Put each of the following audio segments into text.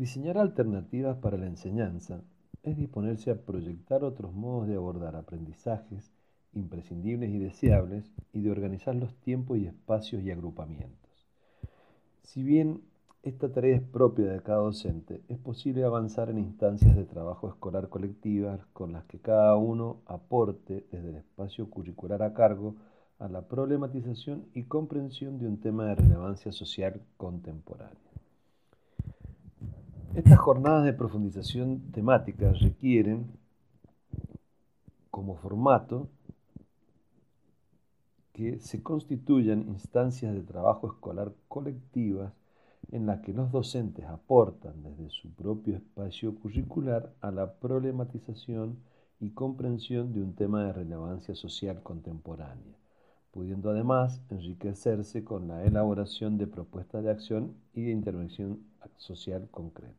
Diseñar alternativas para la enseñanza es disponerse a proyectar otros modos de abordar aprendizajes imprescindibles y deseables y de organizar los tiempos y espacios y agrupamientos. Si bien esta tarea es propia de cada docente, es posible avanzar en instancias de trabajo escolar colectivas con las que cada uno aporte desde el espacio curricular a cargo a la problematización y comprensión de un tema de relevancia social contemporánea. Estas jornadas de profundización temática requieren como formato que se constituyan instancias de trabajo escolar colectivas en las que los docentes aportan desde su propio espacio curricular a la problematización y comprensión de un tema de relevancia social contemporánea, pudiendo además enriquecerse con la elaboración de propuestas de acción y de intervención social concretas.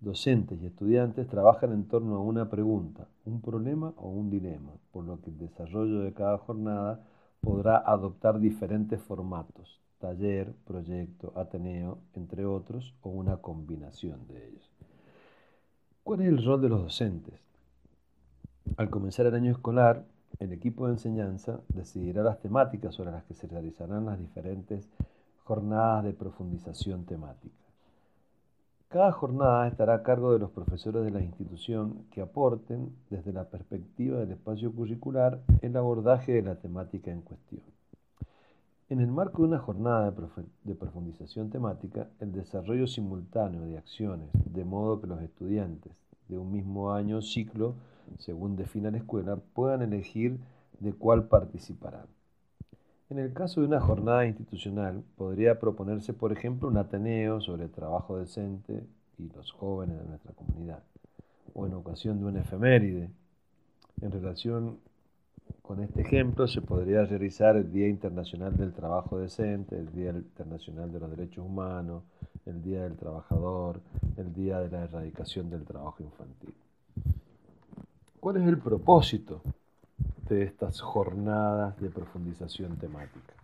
Docentes y estudiantes trabajan en torno a una pregunta, un problema o un dilema, por lo que el desarrollo de cada jornada podrá adoptar diferentes formatos, taller, proyecto, ateneo, entre otros, o una combinación de ellos. ¿Cuál es el rol de los docentes? Al comenzar el año escolar, el equipo de enseñanza decidirá las temáticas sobre las que se realizarán las diferentes jornadas de profundización temática. Cada jornada estará a cargo de los profesores de la institución que aporten desde la perspectiva del espacio curricular el abordaje de la temática en cuestión. En el marco de una jornada de profundización temática, el desarrollo simultáneo de acciones, de modo que los estudiantes de un mismo año o ciclo, según defina la escuela, puedan elegir de cuál participarán. En el caso de una jornada institucional, podría proponerse, por ejemplo, un ateneo sobre el trabajo decente y los jóvenes de nuestra comunidad, o en ocasión de una efeméride. En relación con este ejemplo, se podría realizar el Día Internacional del Trabajo Decente, el Día Internacional de los Derechos Humanos, el Día del Trabajador, el Día de la Erradicación del Trabajo Infantil. ¿Cuál es el propósito de estas jornadas de profundización temática.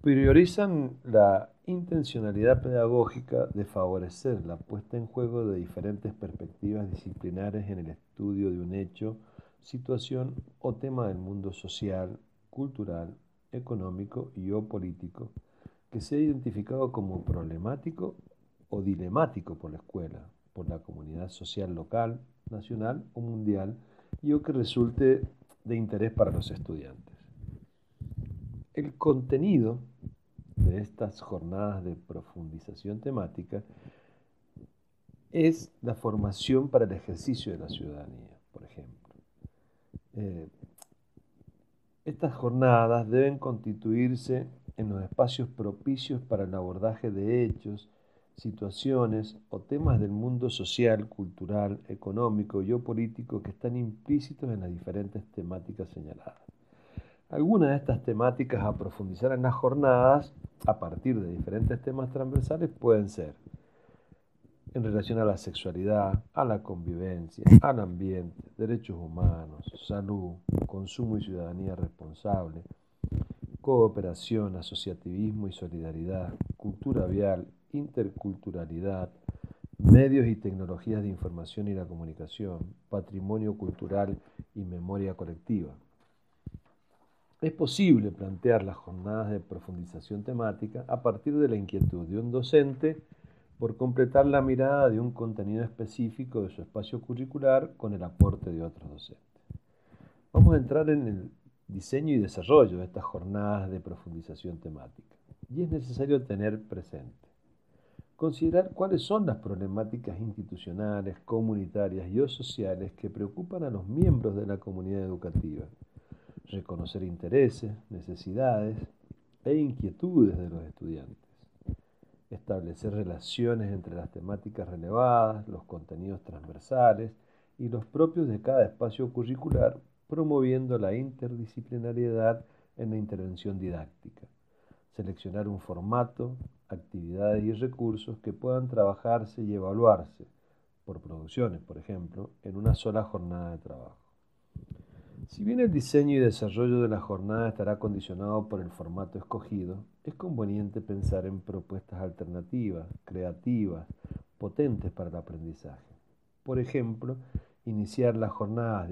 Priorizan la intencionalidad pedagógica de favorecer la puesta en juego de diferentes perspectivas disciplinares en el estudio de un hecho, situación o tema del mundo social, cultural, económico y o político que sea identificado como problemático o dilemático por la escuela, por la comunidad social local, nacional o mundial, y o que resulte de interés para los estudiantes. El contenido de estas jornadas de profundización temática es la formación para el ejercicio de la ciudadanía, por ejemplo. Eh, estas jornadas deben constituirse en los espacios propicios para el abordaje de hechos, situaciones o temas del mundo social, cultural, económico y o político que están implícitos en las diferentes temáticas señaladas. Algunas de estas temáticas a profundizar en las jornadas, a partir de diferentes temas transversales, pueden ser en relación a la sexualidad, a la convivencia, al ambiente, derechos humanos, salud, consumo y ciudadanía responsable, cooperación, asociativismo y solidaridad, cultura vial, interculturalidad, medios y tecnologías de información y la comunicación, patrimonio cultural y memoria colectiva. Es posible plantear las jornadas de profundización temática a partir de la inquietud de un docente por completar la mirada de un contenido específico de su espacio curricular con el aporte de otros docentes. Vamos a entrar en el diseño y desarrollo de estas jornadas de profundización temática. Y es necesario tener presente considerar cuáles son las problemáticas institucionales, comunitarias y o sociales que preocupan a los miembros de la comunidad educativa, reconocer intereses, necesidades e inquietudes de los estudiantes, establecer relaciones entre las temáticas relevadas, los contenidos transversales y los propios de cada espacio curricular, promoviendo la interdisciplinariedad en la intervención didáctica, seleccionar un formato, actividades y recursos que puedan trabajarse y evaluarse por producciones, por ejemplo, en una sola jornada de trabajo. Si bien el diseño y desarrollo de la jornada estará condicionado por el formato escogido, es conveniente pensar en propuestas alternativas, creativas, potentes para el aprendizaje. Por ejemplo, iniciar las jornadas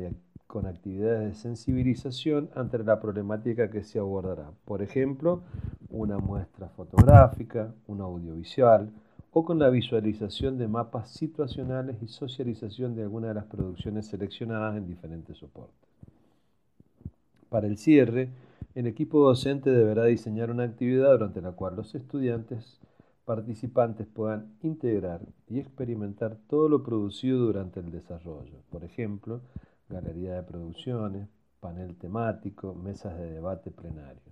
con actividades de sensibilización ante la problemática que se abordará. Por ejemplo, una muestra fotográfica, una audiovisual o con la visualización de mapas situacionales y socialización de algunas de las producciones seleccionadas en diferentes soportes. Para el cierre, el equipo docente deberá diseñar una actividad durante la cual los estudiantes participantes puedan integrar y experimentar todo lo producido durante el desarrollo. Por ejemplo, galería de producciones, panel temático, mesas de debate plenario.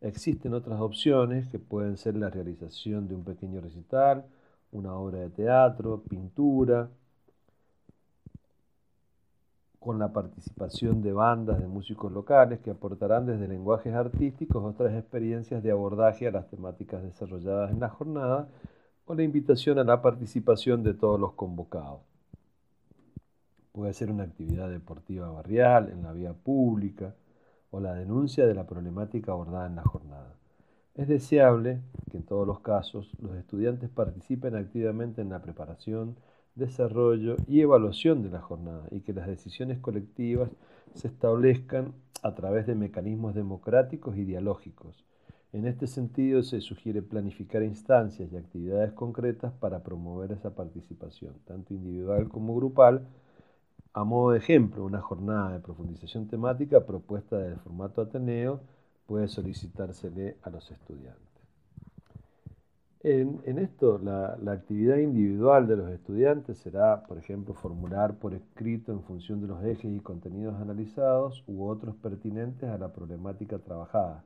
Existen otras opciones que pueden ser la realización de un pequeño recital, una obra de teatro, pintura, con la participación de bandas de músicos locales que aportarán desde lenguajes artísticos otras experiencias de abordaje a las temáticas desarrolladas en la jornada o la invitación a la participación de todos los convocados. Puede ser una actividad deportiva barrial en la vía pública o la denuncia de la problemática abordada en la jornada. Es deseable que en todos los casos los estudiantes participen activamente en la preparación, desarrollo y evaluación de la jornada y que las decisiones colectivas se establezcan a través de mecanismos democráticos y dialógicos. En este sentido, se sugiere planificar instancias y actividades concretas para promover esa participación, tanto individual como grupal. A modo de ejemplo, una jornada de profundización temática propuesta del formato Ateneo puede solicitársele a los estudiantes. En, esto, la, actividad individual de los estudiantes será, por ejemplo, formular por escrito en función de los ejes y contenidos analizados u otros pertinentes a la problemática trabajada.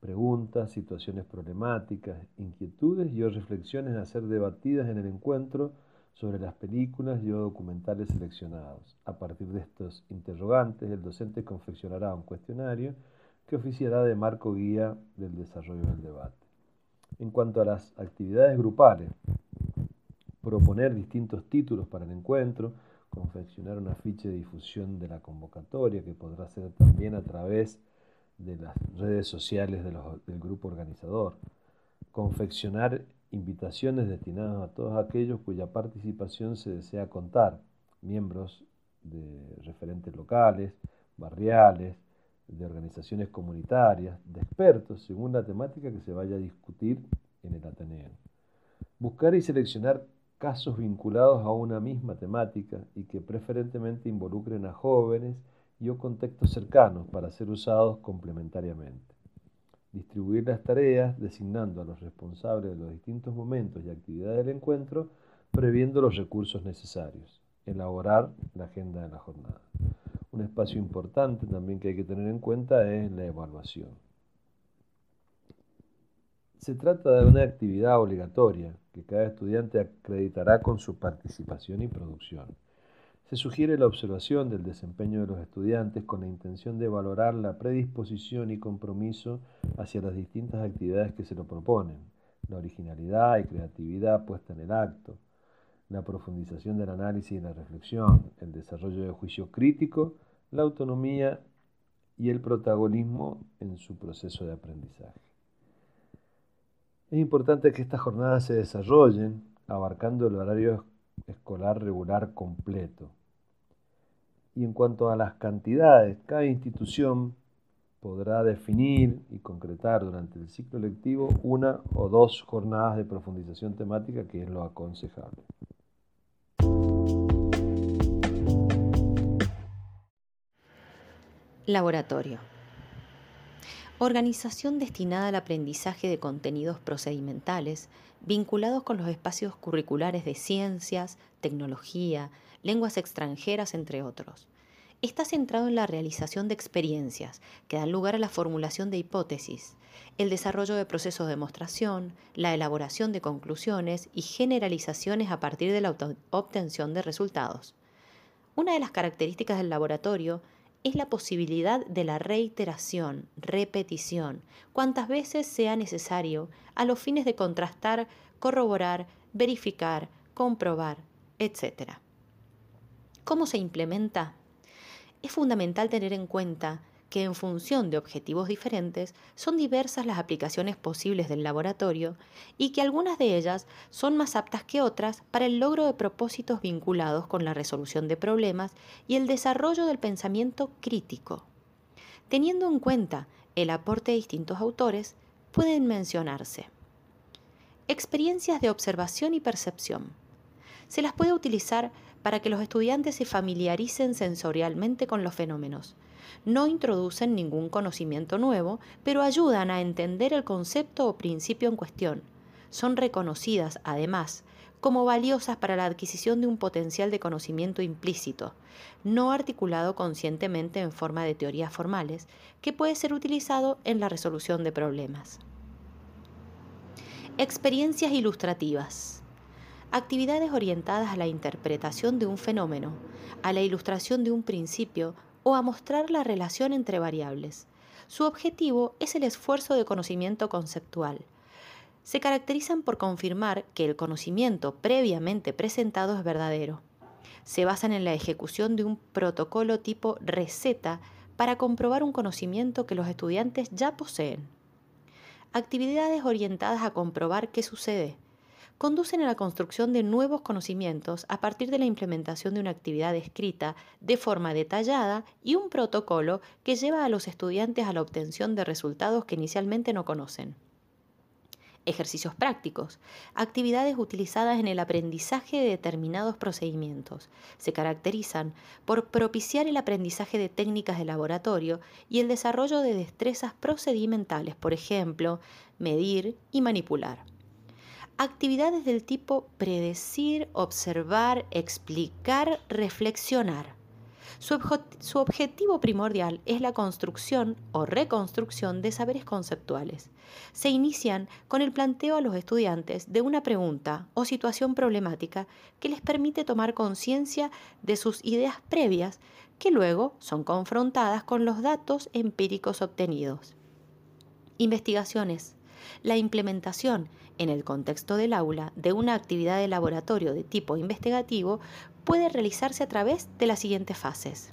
Preguntas, situaciones problemáticas, inquietudes y o reflexiones a ser debatidas en el encuentro sobre las películas y o documentales seleccionados. A partir de estos interrogantes, el docente confeccionará un cuestionario que oficiará de marco guía del desarrollo del debate. En cuanto a las actividades grupales, proponer distintos títulos para el encuentro, confeccionar una ficha de difusión de la convocatoria que podrá ser también a través de las redes sociales del grupo organizador, confeccionar invitaciones destinadas a todos aquellos cuya participación se desea contar, miembros de referentes locales, barriales, de organizaciones comunitarias, de expertos, según la temática que se vaya a discutir en el Ateneo. Buscar y seleccionar casos vinculados a una misma temática y que preferentemente involucren a jóvenes y o contextos cercanos para ser usados complementariamente. Distribuir las tareas designando a los responsables de los distintos momentos y actividades del encuentro, previendo los recursos necesarios. Elaborar la agenda de la jornada. Un espacio importante también que hay que tener en cuenta es la evaluación. Se trata de una actividad obligatoria que cada estudiante acreditará con su participación y producción. Se sugiere la observación del desempeño de los estudiantes con la intención de valorar la predisposición y compromiso hacia las distintas actividades que se lo proponen, la originalidad y creatividad puesta en el acto, la profundización del análisis y la reflexión, el desarrollo de juicio crítico la autonomía y el protagonismo en su proceso de aprendizaje. Es importante que estas jornadas se desarrollen abarcando el horario escolar regular completo. Y en cuanto a las cantidades, cada institución podrá definir y concretar durante el ciclo lectivo una o dos jornadas de profundización temática, que es lo aconsejable. Laboratorio. Organización destinada al aprendizaje de contenidos procedimentales vinculados con los espacios curriculares de ciencias, tecnología, lenguas extranjeras, entre otros. Está centrado en la realización de experiencias que dan lugar a la formulación de hipótesis, el desarrollo de procesos de demostración, la elaboración de conclusiones y generalizaciones a partir de la obtención de resultados. Una de las características del laboratorio es la posibilidad de la reiteración, repetición, cuantas veces sea necesario, a los fines de contrastar, corroborar, verificar, comprobar, etc. ¿Cómo se implementa? es fundamental tener en cuenta que en función de objetivos diferentes son diversas las aplicaciones posibles del laboratorio y que algunas de ellas son más aptas que otras para el logro de propósitos vinculados con la resolución de problemas y el desarrollo del pensamiento crítico. Teniendo en cuenta el aporte de distintos autores, pueden mencionarse experiencias de observación y percepción. Se las puede utilizar para que los estudiantes se familiaricen sensorialmente con los fenómenos, no introducen ningún conocimiento nuevo, pero ayudan a entender el concepto o principio en cuestión. Son reconocidas, además, como valiosas para la adquisición de un potencial de conocimiento implícito, no articulado conscientemente en forma de teorías formales, que puede ser utilizado en la resolución de problemas. Experiencias ilustrativas. Actividades orientadas a la interpretación de un fenómeno, a la ilustración de un principio o a mostrar la relación entre variables. Su objetivo es el esfuerzo de conocimiento conceptual. Se caracterizan por confirmar que el conocimiento previamente presentado es verdadero. Se basan en la ejecución de un protocolo tipo receta para comprobar un conocimiento que los estudiantes ya poseen. Actividades orientadas a comprobar qué sucede, conducen a la construcción de nuevos conocimientos a partir de la implementación de una actividad escrita de forma detallada y un protocolo que lleva a los estudiantes a la obtención de resultados que inicialmente no conocen. Ejercicios prácticos, actividades utilizadas en el aprendizaje de determinados procedimientos. Se caracterizan por propiciar el aprendizaje de técnicas de laboratorio y el desarrollo de destrezas procedimentales, por ejemplo, medir y manipular actividades del tipo predecir, observar, explicar, reflexionar. Su, objetivo primordial es la construcción o reconstrucción de saberes conceptuales. Se inician con el planteo a los estudiantes de una pregunta o situación problemática que les permite tomar conciencia de sus ideas previas que luego son confrontadas con los datos empíricos obtenidos. Investigaciones. La implementación en el contexto del aula de una actividad de laboratorio de tipo investigativo puede realizarse a través de las siguientes fases.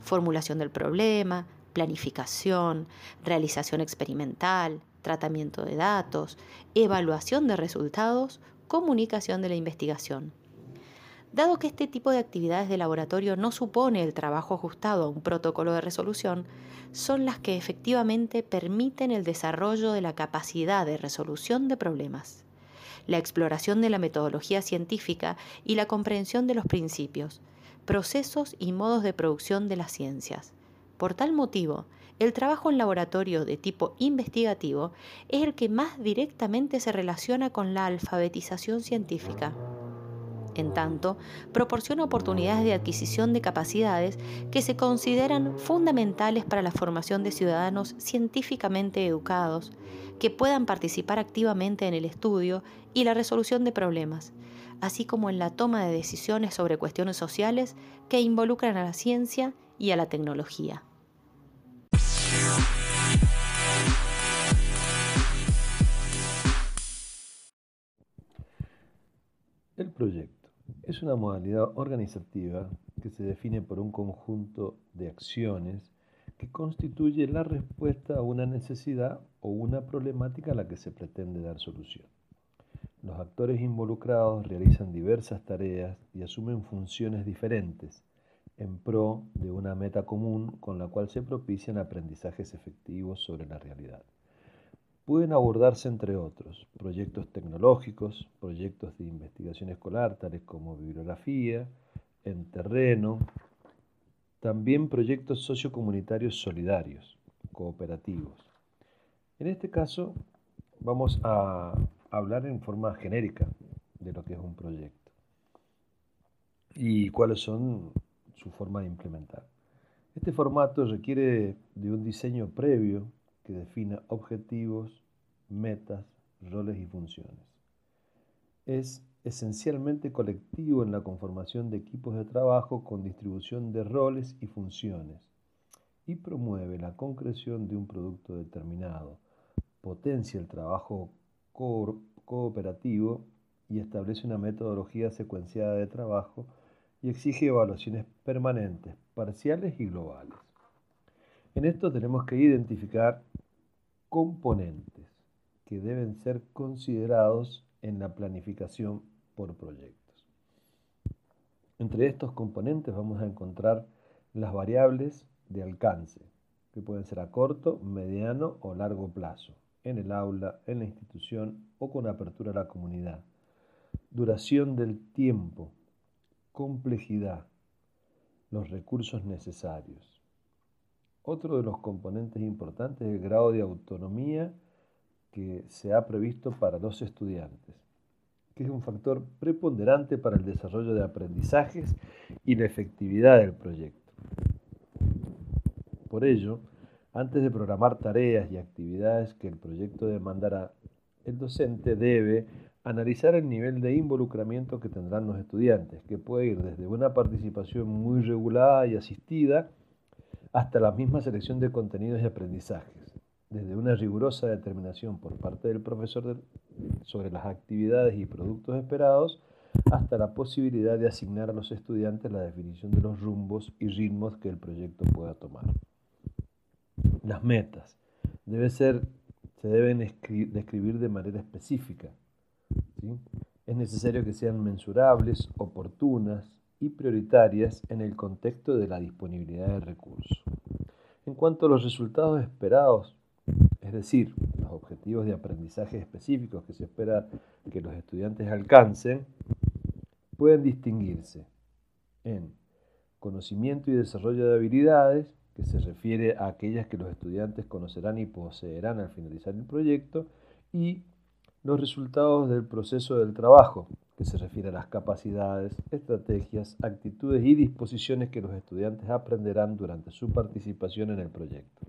Formulación del problema, planificación, realización experimental, tratamiento de datos, evaluación de resultados, comunicación de la investigación. Dado que este tipo de actividades de laboratorio no supone el trabajo ajustado a un protocolo de resolución, son las que efectivamente permiten el desarrollo de la capacidad de resolución de problemas, la exploración de la metodología científica y la comprensión de los principios, procesos y modos de producción de las ciencias. Por tal motivo, el trabajo en laboratorio de tipo investigativo es el que más directamente se relaciona con la alfabetización científica en tanto, proporciona oportunidades de adquisición de capacidades que se consideran fundamentales para la formación de ciudadanos científicamente educados, que puedan participar activamente en el estudio y la resolución de problemas, así como en la toma de decisiones sobre cuestiones sociales que involucran a la ciencia y a la tecnología. El proyecto es una modalidad organizativa que se define por un conjunto de acciones que constituye la respuesta a una necesidad o una problemática a la que se pretende dar solución. Los actores involucrados realizan diversas tareas y asumen funciones diferentes en pro de una meta común con la cual se propician aprendizajes efectivos sobre la realidad pueden abordarse, entre otros, proyectos tecnológicos, proyectos de investigación escolar, tales como bibliografía, en terreno, también proyectos sociocomunitarios solidarios, cooperativos. En este caso, vamos a hablar en forma genérica de lo que es un proyecto y cuáles son su forma de implementar. Este formato requiere de un diseño previo que defina objetivos, metas, roles y funciones. Es esencialmente colectivo en la conformación de equipos de trabajo con distribución de roles y funciones y promueve la concreción de un producto determinado, potencia el trabajo cooperativo y establece una metodología secuenciada de trabajo y exige evaluaciones permanentes parciales y globales. En esto tenemos que identificar componentes que deben ser considerados en la planificación por proyectos. Entre estos componentes vamos a encontrar las variables de alcance, que pueden ser a corto, mediano o largo plazo, en el aula, en la institución o con apertura a la comunidad. Duración del tiempo, complejidad, los recursos necesarios. Otro de los componentes importantes es el grado de autonomía que se ha previsto para los estudiantes, que es un factor preponderante para el desarrollo de aprendizajes y la efectividad del proyecto. Por ello, antes de programar tareas y actividades que el proyecto demandará, el docente debe analizar el nivel de involucramiento que tendrán los estudiantes, que puede ir desde una participación muy regulada y asistida hasta la misma selección de contenidos y aprendizajes, desde una rigurosa determinación por parte del profesor sobre las actividades y productos esperados, hasta la posibilidad de asignar a los estudiantes la definición de los rumbos y ritmos que el proyecto pueda tomar. Las metas debe ser, se deben describir de manera específica. Es necesario que sean mensurables, oportunas y prioritarias en el contexto de la disponibilidad del recurso. En cuanto a los resultados esperados, es decir, los objetivos de aprendizaje específicos que se espera que los estudiantes alcancen, pueden distinguirse en conocimiento y desarrollo de habilidades, que se refiere a aquellas que los estudiantes conocerán y poseerán al finalizar el proyecto, y los resultados del proceso del trabajo, que se refiere a las capacidades, estrategias, actitudes y disposiciones que los estudiantes aprenderán durante su participación en el proyecto.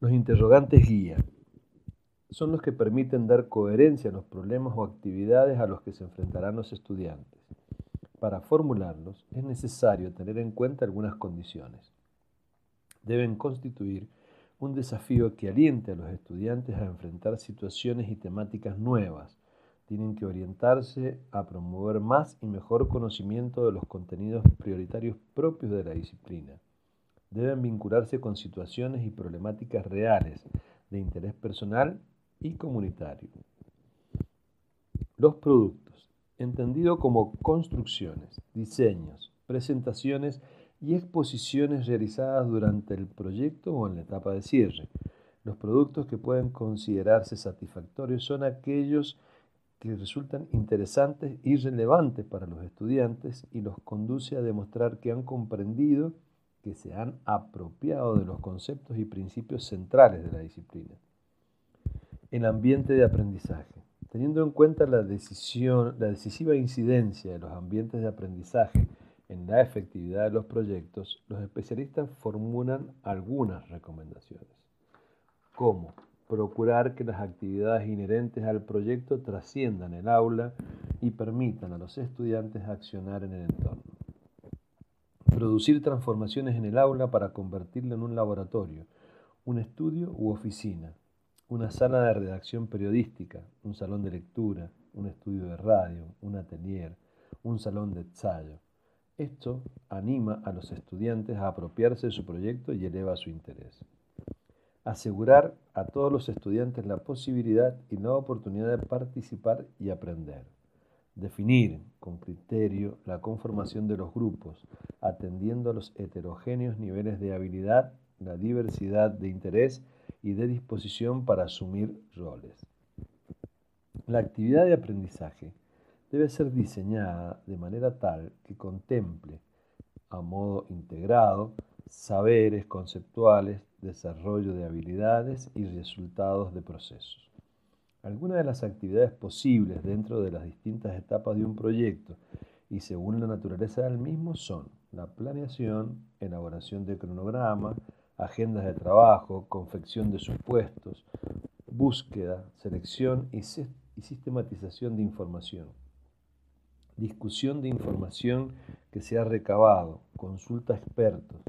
Los interrogantes guía son los que permiten dar coherencia a los problemas o actividades a los que se enfrentarán los estudiantes. Para formularlos es necesario tener en cuenta algunas condiciones. Deben constituir un desafío que aliente a los estudiantes a enfrentar situaciones y temáticas nuevas. Tienen que orientarse a promover más y mejor conocimiento de los contenidos prioritarios propios de la disciplina. Deben vincularse con situaciones y problemáticas reales de interés personal y comunitario. Los productos entendido como construcciones, diseños, presentaciones y exposiciones realizadas durante el proyecto o en la etapa de cierre. Los productos que pueden considerarse satisfactorios son aquellos que resultan interesantes y relevantes para los estudiantes y los conduce a demostrar que han comprendido, que se han apropiado de los conceptos y principios centrales de la disciplina. El ambiente de aprendizaje. Teniendo en cuenta la, decisión, la decisiva incidencia de los ambientes de aprendizaje en la efectividad de los proyectos, los especialistas formulan algunas recomendaciones, como procurar que las actividades inherentes al proyecto trasciendan el aula y permitan a los estudiantes accionar en el entorno. Producir transformaciones en el aula para convertirlo en un laboratorio, un estudio u oficina, una sala de redacción periodística, un salón de lectura, un estudio de radio, un atelier, un salón de ensayo. Esto anima a los estudiantes a apropiarse de su proyecto y eleva su interés. Asegurar a todos los estudiantes la posibilidad y la oportunidad de participar y aprender. Definir con criterio la conformación de los grupos, atendiendo a los heterogéneos niveles de habilidad, la diversidad de interés y de disposición para asumir roles. La actividad de aprendizaje debe ser diseñada de manera tal que contemple, a modo integrado, saberes conceptuales, desarrollo de habilidades y resultados de procesos. Algunas de las actividades posibles dentro de las distintas etapas de un proyecto y según la naturaleza del mismo son la planeación, elaboración de cronograma, agendas de trabajo, confección de supuestos, búsqueda, selección y, sistematización de información, discusión de información que se ha recabado, consulta a expertos,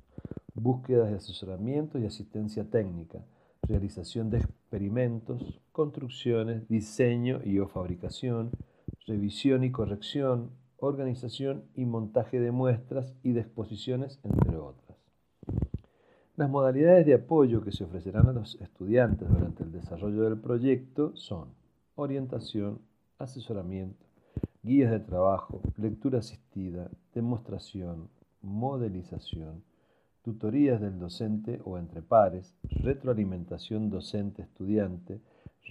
búsquedas de asesoramiento y asistencia técnica, realización de experimentos, construcciones, diseño y o fabricación, revisión y corrección, organización y montaje de muestras y de exposiciones, entre otras. Las modalidades de apoyo que se ofrecerán a los estudiantes durante el desarrollo del proyecto son orientación, asesoramiento, guías de trabajo, lectura asistida, demostración, modelización, tutorías del docente o entre pares, retroalimentación docente-estudiante,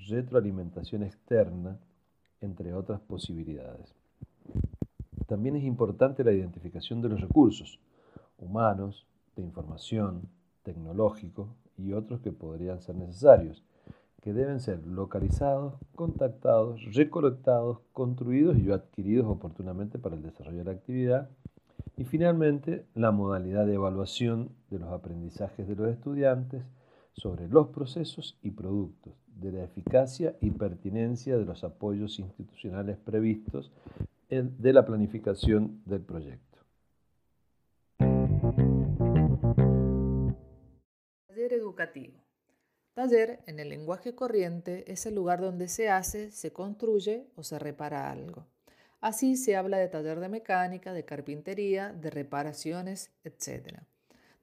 retroalimentación externa, entre otras posibilidades. También es importante la identificación de los recursos humanos, de información, tecnológicos y otros que podrían ser necesarios, que deben ser localizados, contactados, recolectados, construidos y adquiridos oportunamente para el desarrollo de la actividad. Y finalmente, la modalidad de evaluación de los aprendizajes de los estudiantes sobre los procesos y productos, de la eficacia y pertinencia de los apoyos institucionales previstos de la planificación del proyecto. educativo. Taller, en el lenguaje corriente, es el lugar donde se hace, se construye o se repara algo. Así se habla de taller de mecánica, de carpintería, de reparaciones, etc.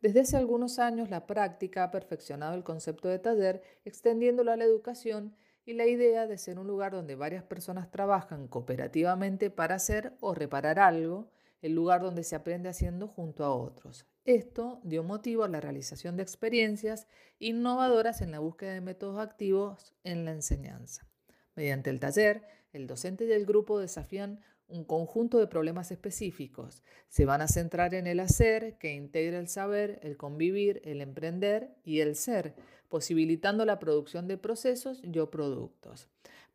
Desde hace algunos años la práctica ha perfeccionado el concepto de taller, extendiéndolo a la educación y la idea de ser un lugar donde varias personas trabajan cooperativamente para hacer o reparar algo, el lugar donde se aprende haciendo junto a otros. Esto dio motivo a la realización de experiencias innovadoras en la búsqueda de métodos activos en la enseñanza. Mediante el taller, el docente y el grupo desafían un conjunto de problemas específicos. Se van a centrar en el hacer, que integra el saber, el convivir, el emprender y el ser, posibilitando la producción de procesos y o productos.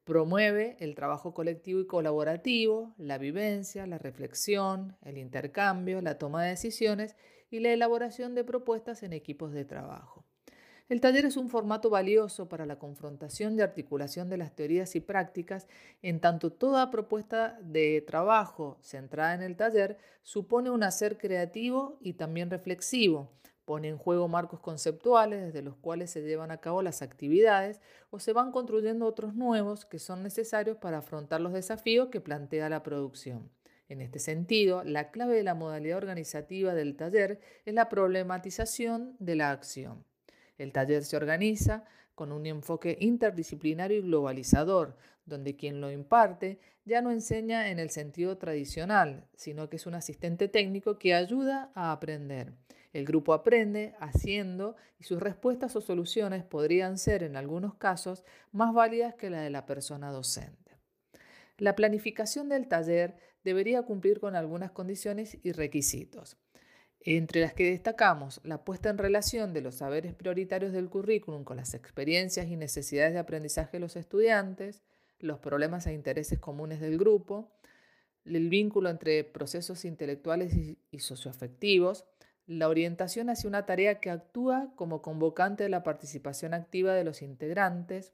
Promueve el trabajo colectivo y colaborativo, la vivencia, la reflexión, el intercambio, la toma de decisiones y la elaboración de propuestas en equipos de trabajo. El taller es un formato valioso para la confrontación y articulación de las teorías y prácticas, en tanto toda propuesta de trabajo centrada en el taller supone un hacer creativo y también reflexivo, Pone en juego marcos conceptuales desde los cuales se llevan a cabo las actividades o se van construyendo otros nuevos que son necesarios para afrontar los desafíos que plantea la producción. En este sentido, la clave de la modalidad organizativa del taller es la problematización de la acción. El taller se organiza con un enfoque interdisciplinario y globalizador, donde quien lo imparte ya no enseña en el sentido tradicional, sino que es un asistente técnico que ayuda a aprender. El grupo aprende haciendo y sus respuestas o soluciones podrían ser en algunos casos más válidas que la de la persona docente. La planificación del taller debería cumplir con algunas condiciones y requisitos, entre las que destacamos la puesta en relación de los saberes prioritarios del currículum con las experiencias y necesidades de aprendizaje de los estudiantes, los problemas e intereses comunes del grupo, el vínculo entre procesos intelectuales y socioafectivos, la orientación hacia una tarea que actúa como convocante de la participación activa de los integrantes.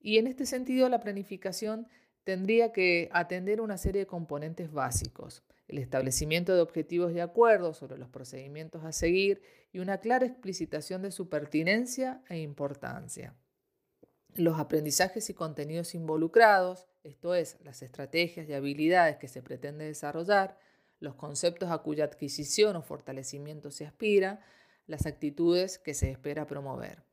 Y en este sentido la planificación tendría que atender una serie de componentes básicos, el establecimiento de objetivos y acuerdos sobre los procedimientos a seguir y una clara explicitación de su pertinencia e importancia. Los aprendizajes y contenidos involucrados, esto es, las estrategias y habilidades que se pretende desarrollar, los conceptos a cuya adquisición o fortalecimiento se aspira, las actitudes que se espera promover.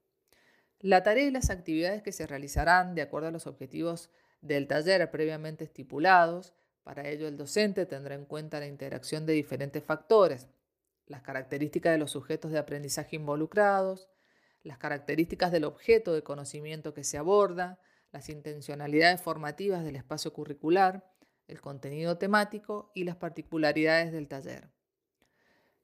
La tarea y las actividades que se realizarán de acuerdo a los objetivos del taller previamente estipulados, para ello el docente tendrá en cuenta la interacción de diferentes factores, las características de los sujetos de aprendizaje involucrados, las características del objeto de conocimiento que se aborda, las intencionalidades formativas del espacio curricular, el contenido temático y las particularidades del taller.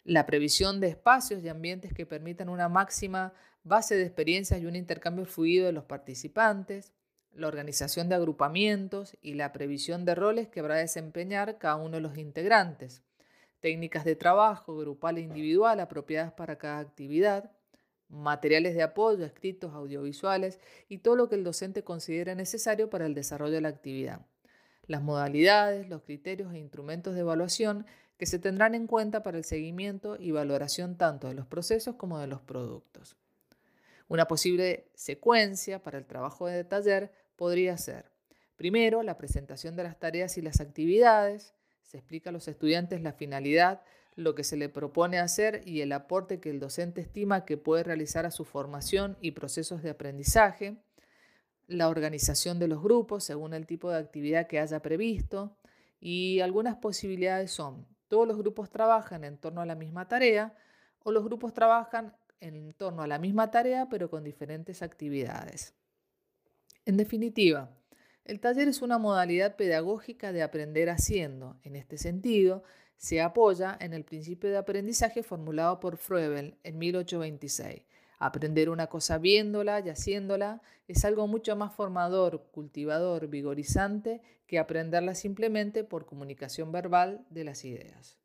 La previsión de espacios y ambientes que permitan una máxima base de experiencias y un intercambio fluido de los participantes, la organización de agrupamientos y la previsión de roles que habrá de desempeñar cada uno de los integrantes, técnicas de trabajo grupal e individual apropiadas para cada actividad, materiales de apoyo, escritos, audiovisuales y todo lo que el docente considere necesario para el desarrollo de la actividad. Las modalidades, los criterios e instrumentos de evaluación que se tendrán en cuenta para el seguimiento y valoración tanto de los procesos como de los productos. Una posible secuencia para el trabajo de taller podría ser, primero, la presentación de las tareas y las actividades, Se explica a los estudiantes la finalidad, lo que se le propone hacer y el aporte que el docente estima que puede realizar a su formación y procesos de aprendizaje, la organización de los grupos según el tipo de actividad que haya previsto y algunas posibilidades son, todos los grupos trabajan en torno a la misma tarea o los grupos trabajan en torno a la misma tarea pero con diferentes actividades. En definitiva, el taller es una modalidad pedagógica de aprender haciendo. En este sentido, se apoya en el principio de aprendizaje formulado por Froebel en 1826. Aprender una cosa viéndola y haciéndola es algo mucho más formador, cultivador, vigorizante que aprenderla simplemente por comunicación verbal de las ideas.